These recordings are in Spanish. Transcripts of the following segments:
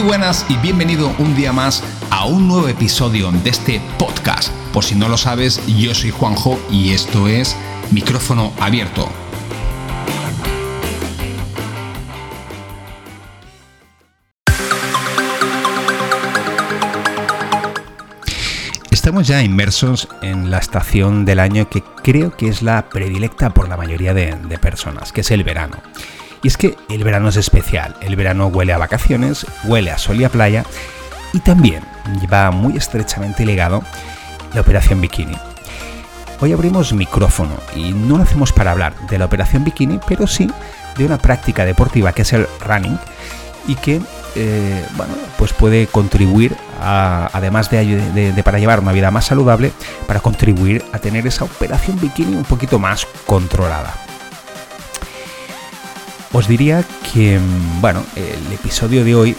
Muy buenas y bienvenido un día más a un nuevo episodio de este podcast. Por si no lo sabes, yo soy Juanjo y esto es Micrófono Abierto. Estamos ya inmersos en la estación del año que creo que es la predilecta por la mayoría de, personas, que es el verano. Y es que el verano es especial, el verano huele a vacaciones, huele a sol y a playa y también lleva muy estrechamente ligado la operación bikini. Hoy abrimos micrófono y no lo hacemos para hablar de la operación bikini, pero sí de una práctica deportiva que es el running y que eh, bueno, pues puede contribuir, además de, de, para llevar una vida más saludable, para contribuir a tener esa operación bikini un poquito más controlada. Os diría que, bueno, el episodio de hoy,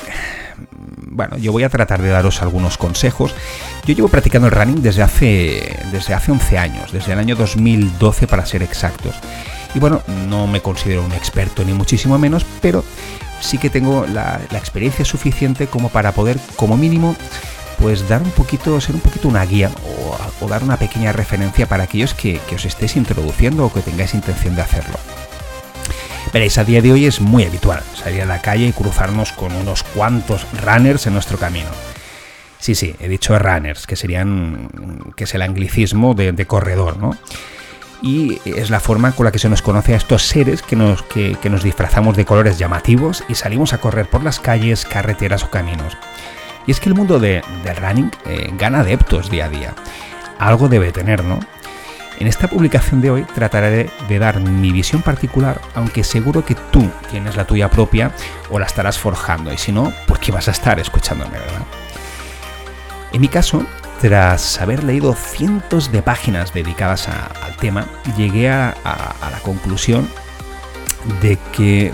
bueno, yo voy a tratar de daros algunos consejos. Yo llevo practicando el running desde hace, desde hace 11 años, desde el año 2012 para ser exactos. Y bueno, no me considero un experto ni muchísimo menos, pero sí que tengo la, experiencia suficiente como para poder, como mínimo, pues dar un poquito, ser un poquito una guía o, dar una pequeña referencia para aquellos que, que os estéis introduciendo o que tengáis intención de hacerlo. Veréis, a día de hoy es muy habitual salir a la calle y cruzarnos con unos cuantos runners en nuestro camino. Sí, sí, he dicho runners, que serían, que es el anglicismo de, corredor, ¿no? Y es la forma con la que se nos conoce a estos seres que nos, que, nos disfrazamos de colores llamativos y salimos a correr por las calles, carreteras o caminos. Y es que el mundo del running eh, gana adeptos día a día. Algo debe tener, ¿no? En esta publicación de hoy trataré de dar mi visión particular, aunque seguro que tú tienes la tuya propia o la estarás forjando, y si no, ¿por qué vas a estar escuchándome, verdad? En mi caso, tras haber leído cientos de páginas dedicadas al tema, llegué a, la conclusión de que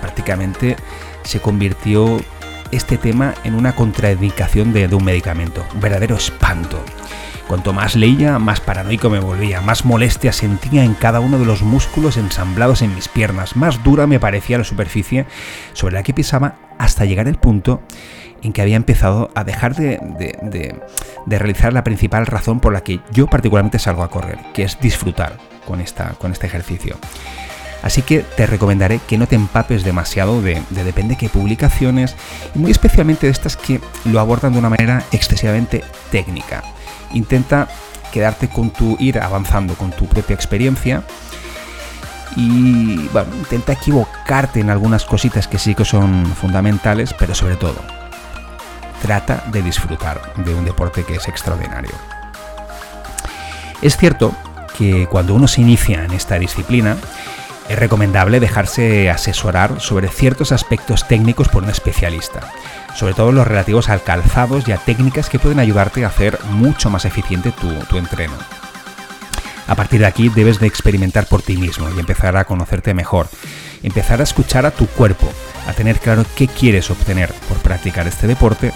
prácticamente se convirtió este tema en una contraindicación de un medicamento, verdadero espanto. Cuanto más leía, más paranoico me volvía, más molestia sentía en cada uno de los músculos ensamblados en mis piernas, más dura me parecía la superficie sobre la que pisaba hasta llegar el punto en que había empezado a dejar de, realizar la principal razón por la que yo particularmente salgo a correr, que es disfrutar con, esta, con este ejercicio. Así que te recomendaré que no te empapes demasiado de, de, depende qué publicaciones, y muy especialmente de estas que lo abordan de una manera excesivamente técnica intenta quedarte con tu, ir avanzando con tu propia experiencia y bueno, intenta equivocarte en algunas cositas que sí que son fundamentales, pero sobre todo, trata de disfrutar de un deporte que es extraordinario. Es cierto que cuando uno se inicia en esta disciplina, es recomendable dejarse asesorar sobre ciertos aspectos técnicos por un especialista, sobre todo los relativos al calzados y a técnicas que pueden ayudarte a hacer mucho más eficiente tu, entreno. A partir de aquí debes de experimentar por ti mismo y empezar a conocerte mejor, empezar a escuchar a tu cuerpo, a tener claro qué quieres obtener por practicar este deporte,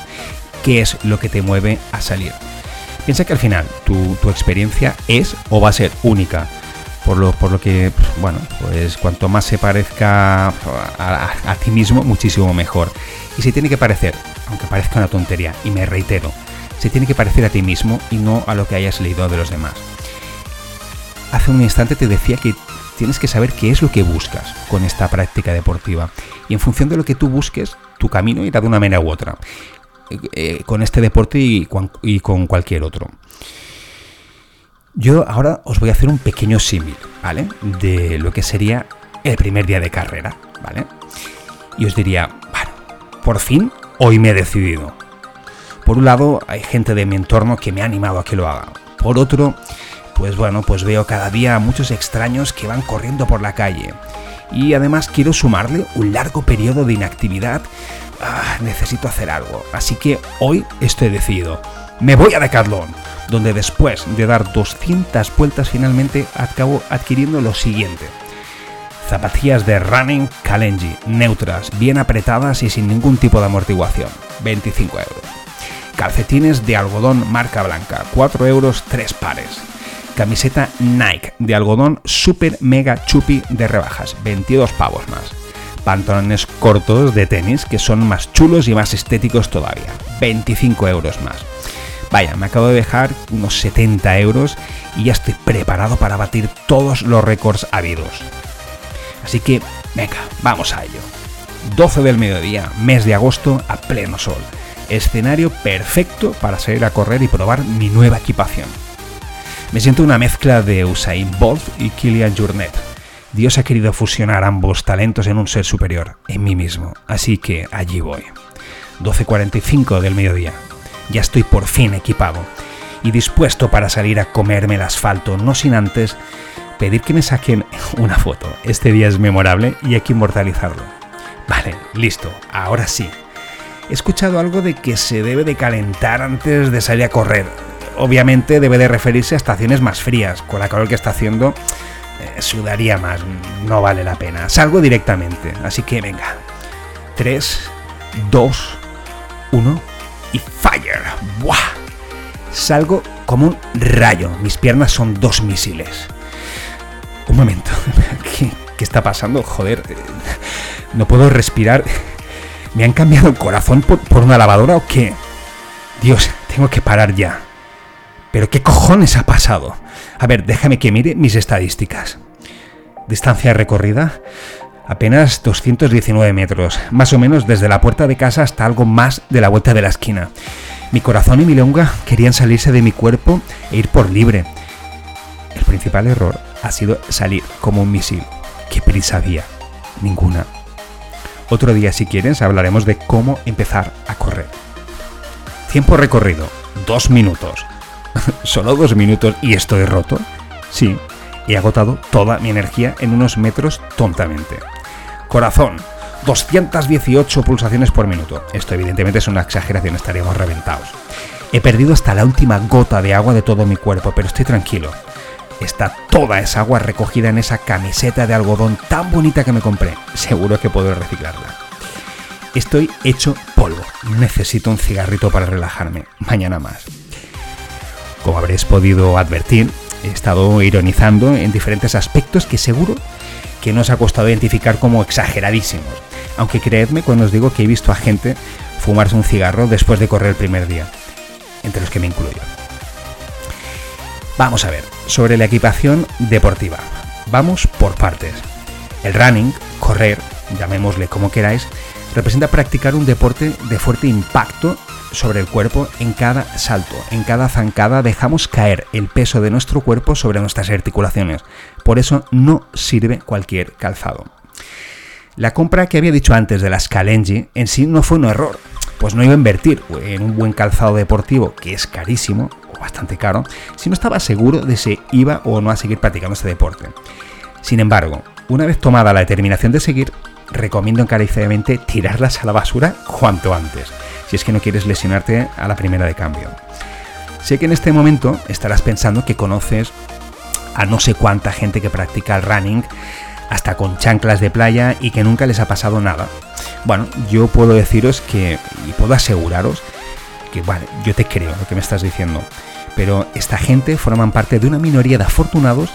qué es lo que te mueve a salir. Piensa que al final tu, tu experiencia es o va a ser única, por lo, por lo que, bueno, pues cuanto más se parezca a, ti mismo, muchísimo mejor. Y se tiene que parecer, aunque parezca una tontería, y me reitero, se tiene que parecer a ti mismo y no a lo que hayas leído de los demás. Hace un instante te decía que tienes que saber qué es lo que buscas con esta práctica deportiva. Y en función de lo que tú busques, tu camino irá de una manera u otra. Eh, eh, con este deporte y con cualquier otro. Yo ahora os voy a hacer un pequeño símil, ¿vale? De lo que sería el primer día de carrera, ¿vale? Y os diría, bueno, por fin hoy me he decidido. Por un lado, hay gente de mi entorno que me ha animado a que lo haga. Por otro, pues bueno, pues veo cada día a muchos extraños que van corriendo por la calle. Y además quiero sumarle un largo periodo de inactividad. Ah, necesito hacer algo. Así que hoy estoy decidido. Me voy a Decathlon donde después de dar 200 vueltas finalmente acabo adquiriendo lo siguiente. Zapatillas de running Kalenji, neutras, bien apretadas y sin ningún tipo de amortiguación, 25 euros. Calcetines de algodón marca blanca, 4 euros 3 pares. Camiseta Nike de algodón super mega chupi de rebajas, 22 pavos más. pantalones cortos de tenis que son más chulos y más estéticos todavía. 25 euros más. Vaya, me acabo de dejar unos 70 euros y ya estoy preparado para batir todos los récords habidos. Así que, venga, vamos a ello. 12 del mediodía, mes de agosto, a pleno sol. Escenario perfecto para salir a correr y probar mi nueva equipación. Me siento una mezcla de Usain Bolt y Kilian Jornet. Dios ha querido fusionar ambos talentos en un ser superior, en mí mismo, así que allí voy. 12.45 del mediodía. Ya estoy por fin equipado y dispuesto para salir a comerme el asfalto, no sin antes pedir que me saquen una foto. Este día es memorable y hay que inmortalizarlo. Vale, listo, ahora sí. He escuchado algo de que se debe de calentar antes de salir a correr. Obviamente debe de referirse a estaciones más frías. Con la calor que está haciendo, eh, sudaría más. No vale la pena. Salgo directamente. Así que venga. 3, 2, 1 y fire. Salgo como un rayo. Mis piernas son dos misiles. Un momento. ¿Qué, está pasando? Joder. No puedo respirar. ¿Me han cambiado el corazón por, por una lavadora o qué? Dios, tengo que parar ya. ¿Pero qué cojones ha pasado? A ver, déjame que mire mis estadísticas. Distancia recorrida, apenas 219 metros, más o menos desde la puerta de casa hasta algo más de la vuelta de la esquina. Mi corazón y mi lengua querían salirse de mi cuerpo e ir por libre. El principal error ha sido salir como un misil. ¿Qué prisa había? Ninguna. Otro día, si quieres, hablaremos de cómo empezar a correr. Tiempo recorrido, dos minutos. ¿Solo dos minutos y estoy roto? Sí, he agotado toda mi energía en unos metros tontamente. Corazón, 218 pulsaciones por minuto. Esto evidentemente es una exageración, estaríamos reventados. He perdido hasta la última gota de agua de todo mi cuerpo, pero estoy tranquilo. Está toda esa agua recogida en esa camiseta de algodón tan bonita que me compré. Seguro que puedo reciclarla. Estoy hecho polvo. Necesito un cigarrito para relajarme. Mañana más. Como habréis podido advertir, he estado ironizando en diferentes aspectos que seguro que no os ha costado identificar como exageradísimos. Aunque creedme cuando os digo que he visto a gente fumarse un cigarro después de correr el primer día, entre los que me incluyo. Vamos a ver, sobre la equipación deportiva. Vamos por partes. El running, correr, llamémosle como queráis, representa practicar un deporte de fuerte impacto sobre el cuerpo en cada salto, en cada zancada dejamos caer el peso de nuestro cuerpo sobre nuestras articulaciones. Por eso no sirve cualquier calzado. La compra que había dicho antes de las Kalenji en sí no fue un error, pues no iba a invertir en un buen calzado deportivo que es carísimo o bastante caro si no estaba seguro de si iba o no a seguir practicando este deporte. Sin embargo, una vez tomada la determinación de seguir, recomiendo encarecidamente tirarlas a la basura cuanto antes, si es que no quieres lesionarte a la primera de cambio. Sé que en este momento estarás pensando que conoces a no sé cuánta gente que practica el running, hasta con chanclas de playa y que nunca les ha pasado nada. Bueno, yo puedo deciros que, y puedo aseguraros, que vale, yo te creo lo que me estás diciendo, pero esta gente forman parte de una minoría de afortunados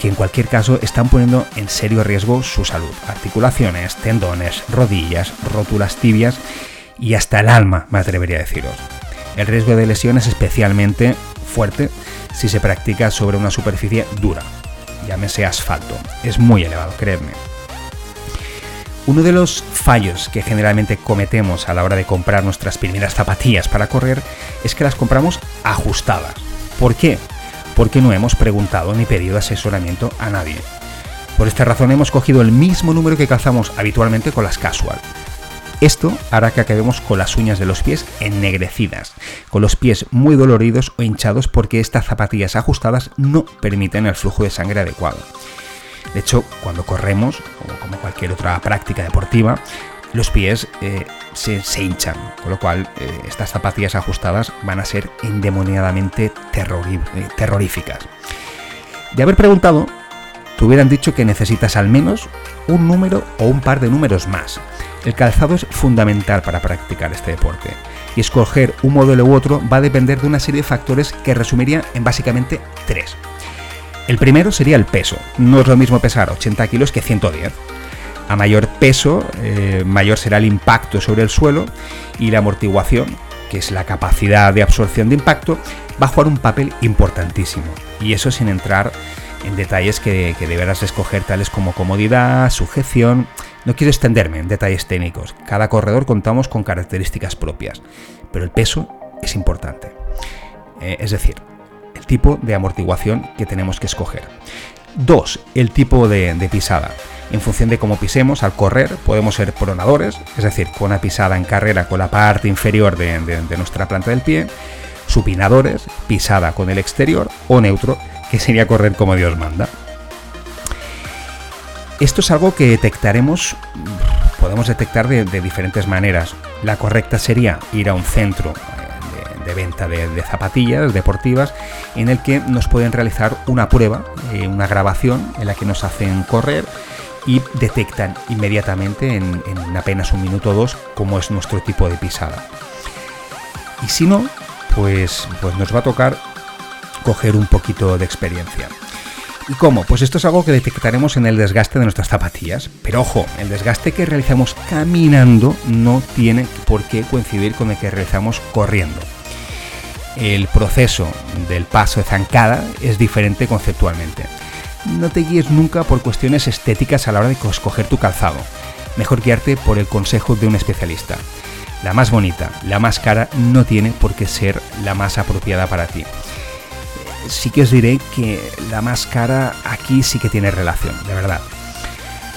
que en cualquier caso están poniendo en serio riesgo su salud. Articulaciones, tendones, rodillas, rótulas tibias y hasta el alma, me atrevería a deciros. El riesgo de lesión es especialmente fuerte si se practica sobre una superficie dura, llámese asfalto. Es muy elevado, creedme. Uno de los fallos que generalmente cometemos a la hora de comprar nuestras primeras zapatillas para correr es que las compramos ajustadas. ¿Por qué? Porque no hemos preguntado ni pedido asesoramiento a nadie. Por esta razón hemos cogido el mismo número que calzamos habitualmente con las casual. Esto hará que acabemos con las uñas de los pies ennegrecidas, con los pies muy doloridos o hinchados porque estas zapatillas ajustadas no permiten el flujo de sangre adecuado. De hecho, cuando corremos, o como cualquier otra práctica deportiva, los pies eh, se, hinchan, con lo cual eh, estas zapatillas ajustadas van a ser endemoniadamente eh, terroríficas. De haber preguntado, te hubieran dicho que necesitas al menos un número o un par de números más. El calzado es fundamental para practicar este deporte y escoger un modelo u otro va a depender de una serie de factores que resumiría en básicamente tres. El primero sería el peso. No es lo mismo pesar 80 kilos que 110. A mayor peso, eh, mayor será el impacto sobre el suelo y la amortiguación, que es la capacidad de absorción de impacto, va a jugar un papel importantísimo. Y eso sin entrar en detalles que, deberás escoger, tales como comodidad, sujeción. No quiero extenderme en detalles técnicos. Cada corredor contamos con características propias, pero el peso es importante. Eh, es decir, el tipo de amortiguación que tenemos que escoger. Dos, el tipo de, pisada. En función de cómo pisemos al correr, podemos ser pronadores, es decir, con una pisada en carrera con la parte inferior de, de nuestra planta del pie, supinadores, pisada con el exterior o neutro, que sería correr como Dios manda. Esto es algo que detectaremos, podemos detectar de, diferentes maneras. La correcta sería ir a un centro de, venta de, zapatillas deportivas en el que nos pueden realizar una prueba, eh, una grabación en la que nos hacen correr y detectan inmediatamente en, en apenas un minuto o dos cómo es nuestro tipo de pisada. Y si no, pues, pues nos va a tocar coger un poquito de experiencia. ¿Y cómo? Pues esto es algo que detectaremos en el desgaste de nuestras zapatillas. Pero ojo, el desgaste que realizamos caminando no tiene por qué coincidir con el que realizamos corriendo. El proceso del paso de zancada es diferente conceptualmente. No te guíes nunca por cuestiones estéticas a la hora de escoger tu calzado. Mejor guiarte por el consejo de un especialista. La más bonita, la más cara, no tiene por qué ser la más apropiada para ti sí que os diré que la más cara aquí sí que tiene relación, de verdad.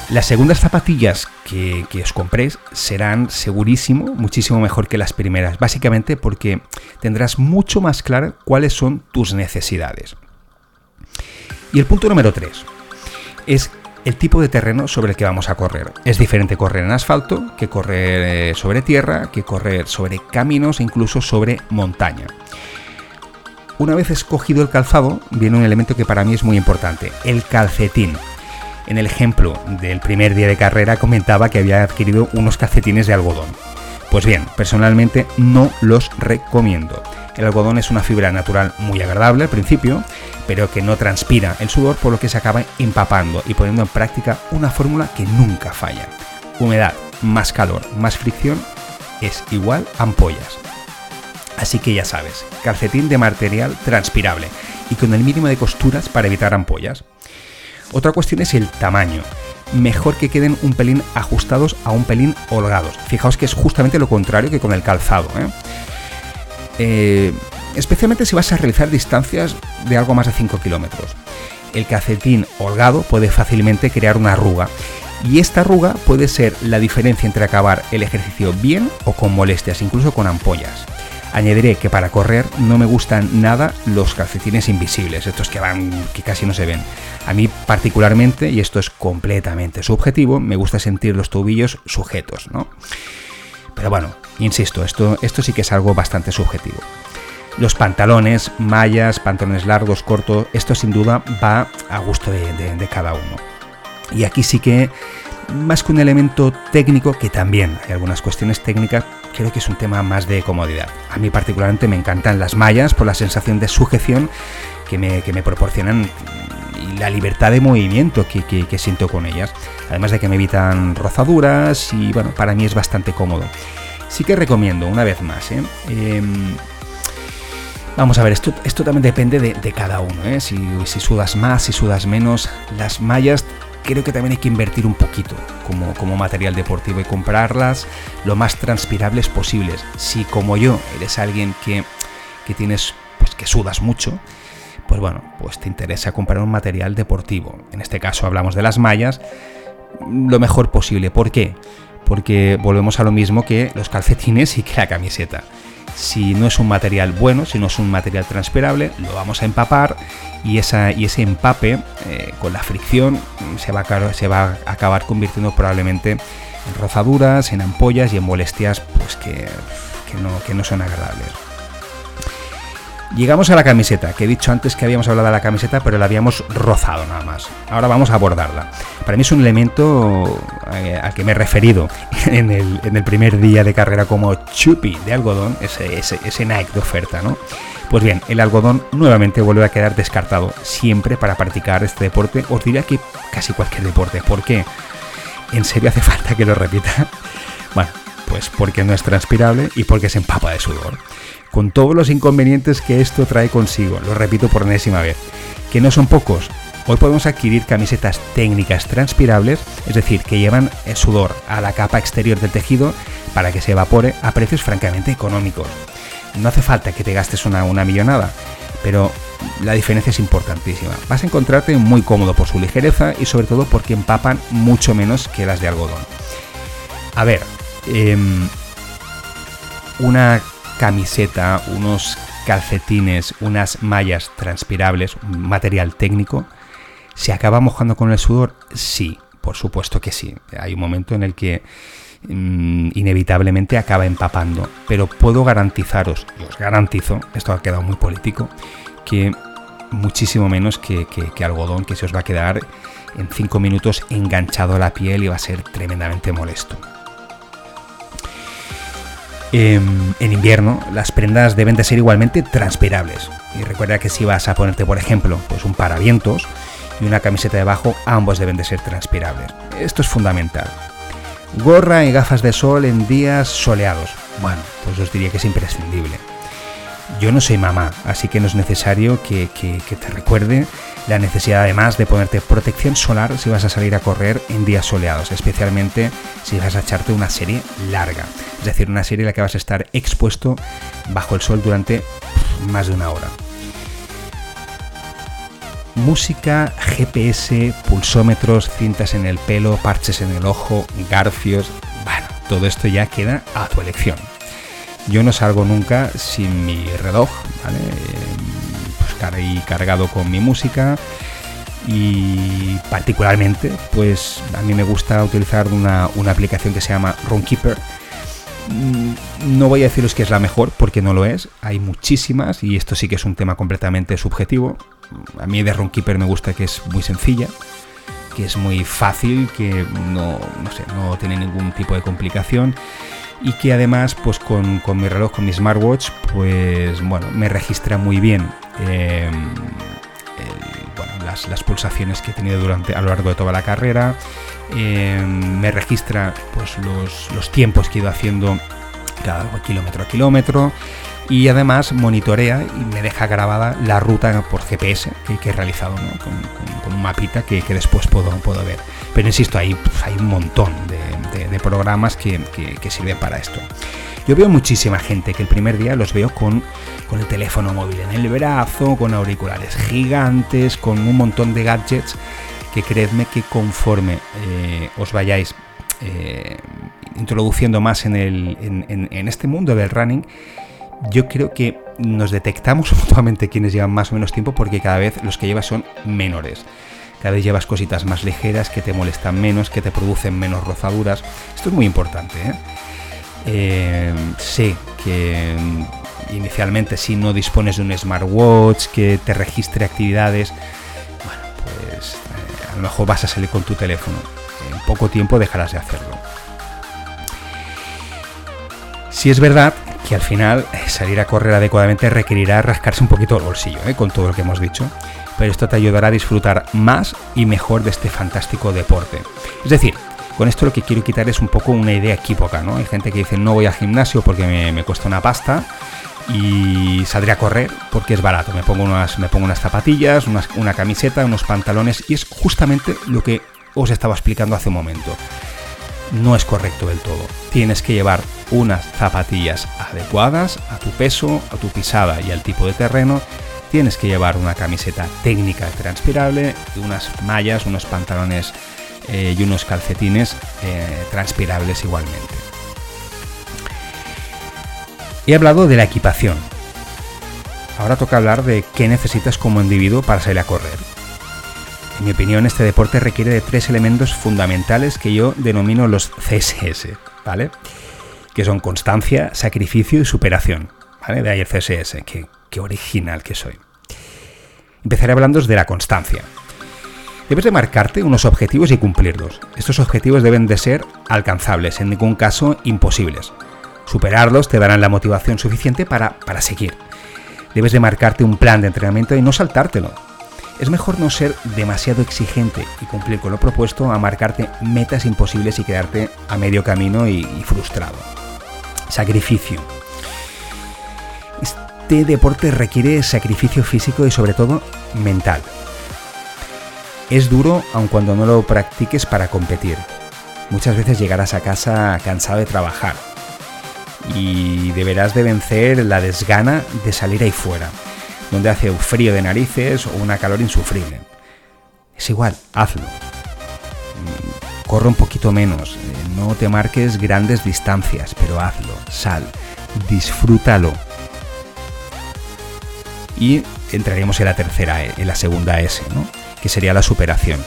Las segundas zapatillas que, os compréis serán segurísimo, muchísimo mejor que las primeras, básicamente porque tendrás mucho más claro cuáles son tus necesidades. Y el punto número 3 es el tipo de terreno sobre el que vamos a correr. Es diferente correr en asfalto que correr eh, sobre tierra, que correr sobre caminos e incluso sobre montaña. Una vez escogido el calzado, viene un elemento que para mí es muy importante, el calcetín. En el ejemplo del primer día de carrera comentaba que había adquirido unos calcetines de algodón. Pues bien, personalmente no los recomiendo. El algodón es una fibra natural muy agradable al principio, pero que no transpira el sudor, por lo que se acaba empapando y poniendo en práctica una fórmula que nunca falla. Humedad más calor más fricción es igual ampollas. Así que ya sabes, calcetín de material transpirable y con el mínimo de costuras para evitar ampollas. Otra cuestión es el tamaño. Mejor que queden un pelín ajustados a un pelín holgados. Fijaos que es justamente lo contrario que con el calzado. ¿eh? Eh, especialmente si vas a realizar distancias de algo más de 5 kilómetros. El calcetín holgado puede fácilmente crear una arruga y esta arruga puede ser la diferencia entre acabar el ejercicio bien o con molestias, incluso con ampollas. Añadiré que para correr no me gustan nada los calcetines invisibles, estos que van que casi no se ven. A mí particularmente, y esto es completamente subjetivo, me gusta sentir los tobillos sujetos, ¿no? Pero bueno, insisto, esto, esto sí que es algo bastante subjetivo. Los pantalones, mallas, pantalones largos, cortos, esto sin duda va a gusto de cada uno. Y aquí sí que, más que un elemento técnico, que también hay algunas cuestiones técnicas, creo que es un tema más de comodidad. A mí particularmente me encantan las mallas por la sensación de sujeción que me, proporcionan y la libertad de movimiento que, siento con ellas. Además de que me evitan rozaduras y bueno, para mí es bastante cómodo. Sí que recomiendo, una vez más, ¿eh? em, Vamos a ver, esto, esto también depende de, cada uno, ¿eh? si, si, sudas más, si sudas menos. Las mallas creo que también hay que invertir un poquito como, como material deportivo y comprarlas lo más transpirables posibles. Si como yo eres alguien que, que tienes, pues que sudas mucho, pues bueno, pues te interesa comprar un material deportivo. En este caso hablamos de las mallas, lo mejor posible. ¿Por qué? Porque volvemos a lo mismo que los calcetines y que la camiseta. Si no es un material bueno, si no es un material transpirable, lo vamos a empapar y, ese empape eh, con la fricción se va, a, acabar convirtiendo probablemente en rozaduras, en ampollas y en molestias pues que no son agradables. Llegamos a la camiseta, que he dicho antes que habíamos hablado de la camiseta, pero la habíamos rozado nada más. Ahora vamos a abordarla. Para mí es un elemento eh, al que me he referido en el, primer día de carrera como chupi de algodón, ese, ese, Nike de oferta, ¿no? Pues bien, el algodón nuevamente vuelve a quedar descartado siempre para practicar este deporte. Os diría que casi cualquier deporte. ¿Por qué? ¿En serio hace falta que lo repita? Bueno, pues porque no es transpirable y porque se empapa de sudor. Con todos los inconvenientes que esto trae consigo, lo repito por enésima vez, que no son pocos. Hoy podemos adquirir camisetas técnicas transpirables, es decir, que llevan el sudor a la capa exterior del tejido para que se evapore a precios francamente económicos. No hace falta que te gastes una, una millonada, pero la diferencia es importantísima. Vas a encontrarte muy cómodo por su ligereza y sobre todo porque empapan mucho menos que las de algodón. A ver, em, una camiseta, unos calcetines, unas mallas transpirables, un material técnico, ¿se acaba mojando con el sudor? Sí, por supuesto que sí. Hay un momento en el que mm, inevitablemente acaba empapando, pero puedo garantizaros, y os garantizo, esto ha quedado muy político, que muchísimo menos que, algodón que se os va a quedar en 5 minutos enganchado a la piel y va a ser tremendamente molesto. Em, en invierno las prendas deben de ser igualmente transpirables. Y recuerda que si vas a ponerte, por ejemplo, pues un paravientos y una camiseta debajo, ambos deben de ser transpirables. Esto es fundamental. Gorra y gafas de sol en días soleados. Bueno, pues os diría que es imprescindible. Yo no soy mamá, así que no es necesario que, te recuerde la necesidad además de ponerte protección solar si vas a salir a correr en días soleados, especialmente si vas a echarte una serie larga, es decir, una serie en la que vas a estar expuesto bajo el sol durante más de una hora. Música, GPS, pulsómetros, cintas en el pelo, parches en el ojo, garfios, bueno, todo esto ya queda a tu elección. Yo no salgo nunca sin mi reloj, ¿vale? Pues cargado con mi música y particularmente pues a mí me gusta utilizar una, aplicación que se llama Runkeeper. Mm, no voy a deciros que es la mejor porque no lo es, hay muchísimas y esto sí que es un tema completamente subjetivo. A mí de Runkeeper me gusta que es muy sencilla, que es muy fácil, que no, sé, no tiene ningún tipo de complicación y que además pues con, mi reloj, con mi smartwatch, pues bueno, me registra muy bien em, las, pulsaciones que he tenido durante, a lo largo de toda la carrera, em, me registra pues los, tiempos que he ido haciendo cada kilómetro a kilómetro y además monitorea y me deja grabada la ruta por GPS que, he realizado con, un mapita que, después puedo, puedo ver. Pero insisto, hay, un montón de, programas que, sirven para esto. Yo veo muchísima gente que el primer día los veo con, el teléfono móvil en el brazo, con auriculares gigantes, con un montón de gadgets que creedme que conforme eh, os vayáis eh, introduciendo más en, este mundo del running, yo creo que nos detectamos mutuamente quienes llevan más o menos tiempo porque cada vez los que llevas son menores. Cada vez llevas cositas más ligeras que te molestan menos, que te producen menos rozaduras. Esto es muy importante. ¿eh? Eh, sé que mm, inicialmente si no dispones de un smartwatch que te registre actividades, bueno, pues eh, a lo mejor vas a salir con tu teléfono. En poco tiempo dejarás de hacerlo. Si es verdad que al final salir a correr adecuadamente requerirá rascarse un poquito el bolsillo, con todo lo que hemos dicho pero esto te ayudará a disfrutar más y mejor de este fantástico deporte. Es decir, con esto lo que quiero quitar es un poco una idea equívoca, ¿no? Hay gente que dice no voy al gimnasio porque me, cuesta una pasta y saldré a correr porque es barato. Me pongo unas, me pongo unas zapatillas, una camiseta, unos pantalones y es justamente lo que os estaba explicando hace un momento. No es correcto del todo. Tienes que llevar unas zapatillas adecuadas a tu peso, a tu pisada y al tipo de terreno tienes que llevar una camiseta técnica transpirable, unas mallas, unos pantalones eh, y unos calcetines eh, transpirables igualmente. He hablado de la equipación. Ahora toca hablar de qué necesitas como individuo para salir a correr. Mi opinión, este deporte requiere de tres elementos fundamentales que yo denomino los CSS, ¿vale? Que son constancia, sacrificio y superación. ¿vale? De ahí el CSS, qué original que soy. Empezaré hablando de la constancia. Debes de marcarte unos objetivos y cumplirlos. Estos objetivos deben de ser alcanzables, en ningún caso imposibles. Superarlos te darán la motivación suficiente para, para seguir. Debes de marcarte un plan de entrenamiento y no saltártelo. Es mejor no ser demasiado exigente y cumplir con lo propuesto a marcarte metas imposibles y quedarte a medio camino y, y frustrado. Sacrificio. Este deporte requiere sacrificio físico y sobre todo mental. Es duro aun cuando no lo practiques para competir. Muchas veces llegarás a casa cansado de trabajar y deberás de vencer la desgana de salir ahí fuera, donde hace un frío de narices o una calor insufrible. Es igual, hazlo. Mm, corre un poquito menos, eh, no te marques grandes distancias, pero hazlo, sal, disfrútalo. Y entraremos en la tercera, E, en la segunda S, ¿no? que sería la superación.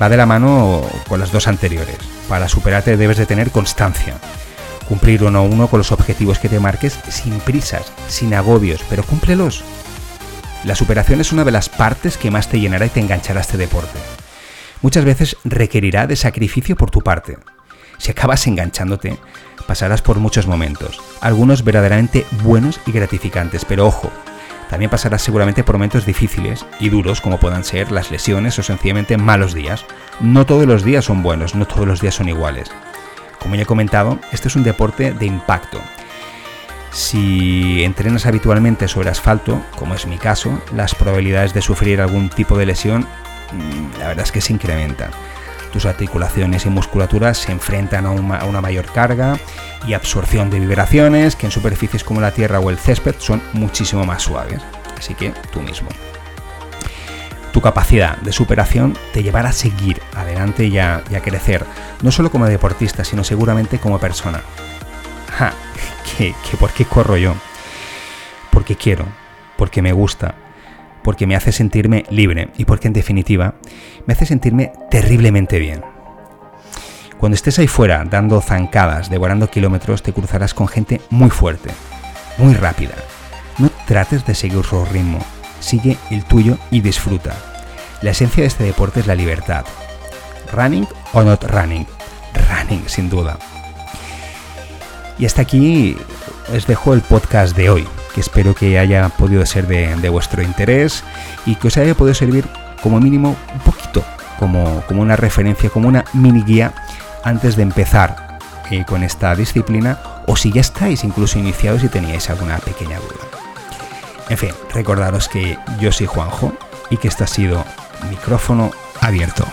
Va de la mano con las dos anteriores. Para superarte debes de tener constancia. Cumplir uno a uno con los objetivos que te marques sin prisas, sin agobios, pero cúmplelos. La superación es una de las partes que más te llenará y te enganchará a este deporte. Muchas veces requerirá de sacrificio por tu parte. Si acabas enganchándote, pasarás por muchos momentos, algunos verdaderamente buenos y gratificantes, pero ojo, también pasarás seguramente por momentos difíciles y duros como puedan ser las lesiones o sencillamente malos días. No todos los días son buenos, no todos los días son iguales. Como ya he comentado, este es un deporte de impacto. Si entrenas habitualmente sobre asfalto, como es mi caso, las probabilidades de sufrir algún tipo de lesión, mm, la verdad es que se incrementan. Tus articulaciones y musculaturas se enfrentan a una, mayor carga y absorción de vibraciones que en superficies como la tierra o el césped son muchísimo más suaves. Así que tú mismo. Tu capacidad de superación te llevará a seguir adelante y a, crecer, no solo como deportista, sino seguramente como persona. Ja, ¿qué, por qué corro yo? Porque quiero, porque me gusta, porque me hace sentirme libre y porque en definitiva me hace sentirme terriblemente bien. Cuando estés ahí fuera dando zancadas, devorando kilómetros, te cruzarás con gente muy fuerte, muy rápida. No trates de seguir su ritmo, sigue el tuyo y disfruta. La esencia de este deporte es la libertad. Running o not running. Running, sin duda. Y hasta aquí os dejo el podcast de hoy que espero que haya podido ser de, vuestro interés y que os haya podido servir como mínimo un poquito como, como una referencia, como una mini guía antes de empezar eh, con esta disciplina o si ya estáis incluso iniciados y teníais alguna pequeña duda. En fin, recordaros que yo soy Juanjo y que este ha sido micrófono abierto.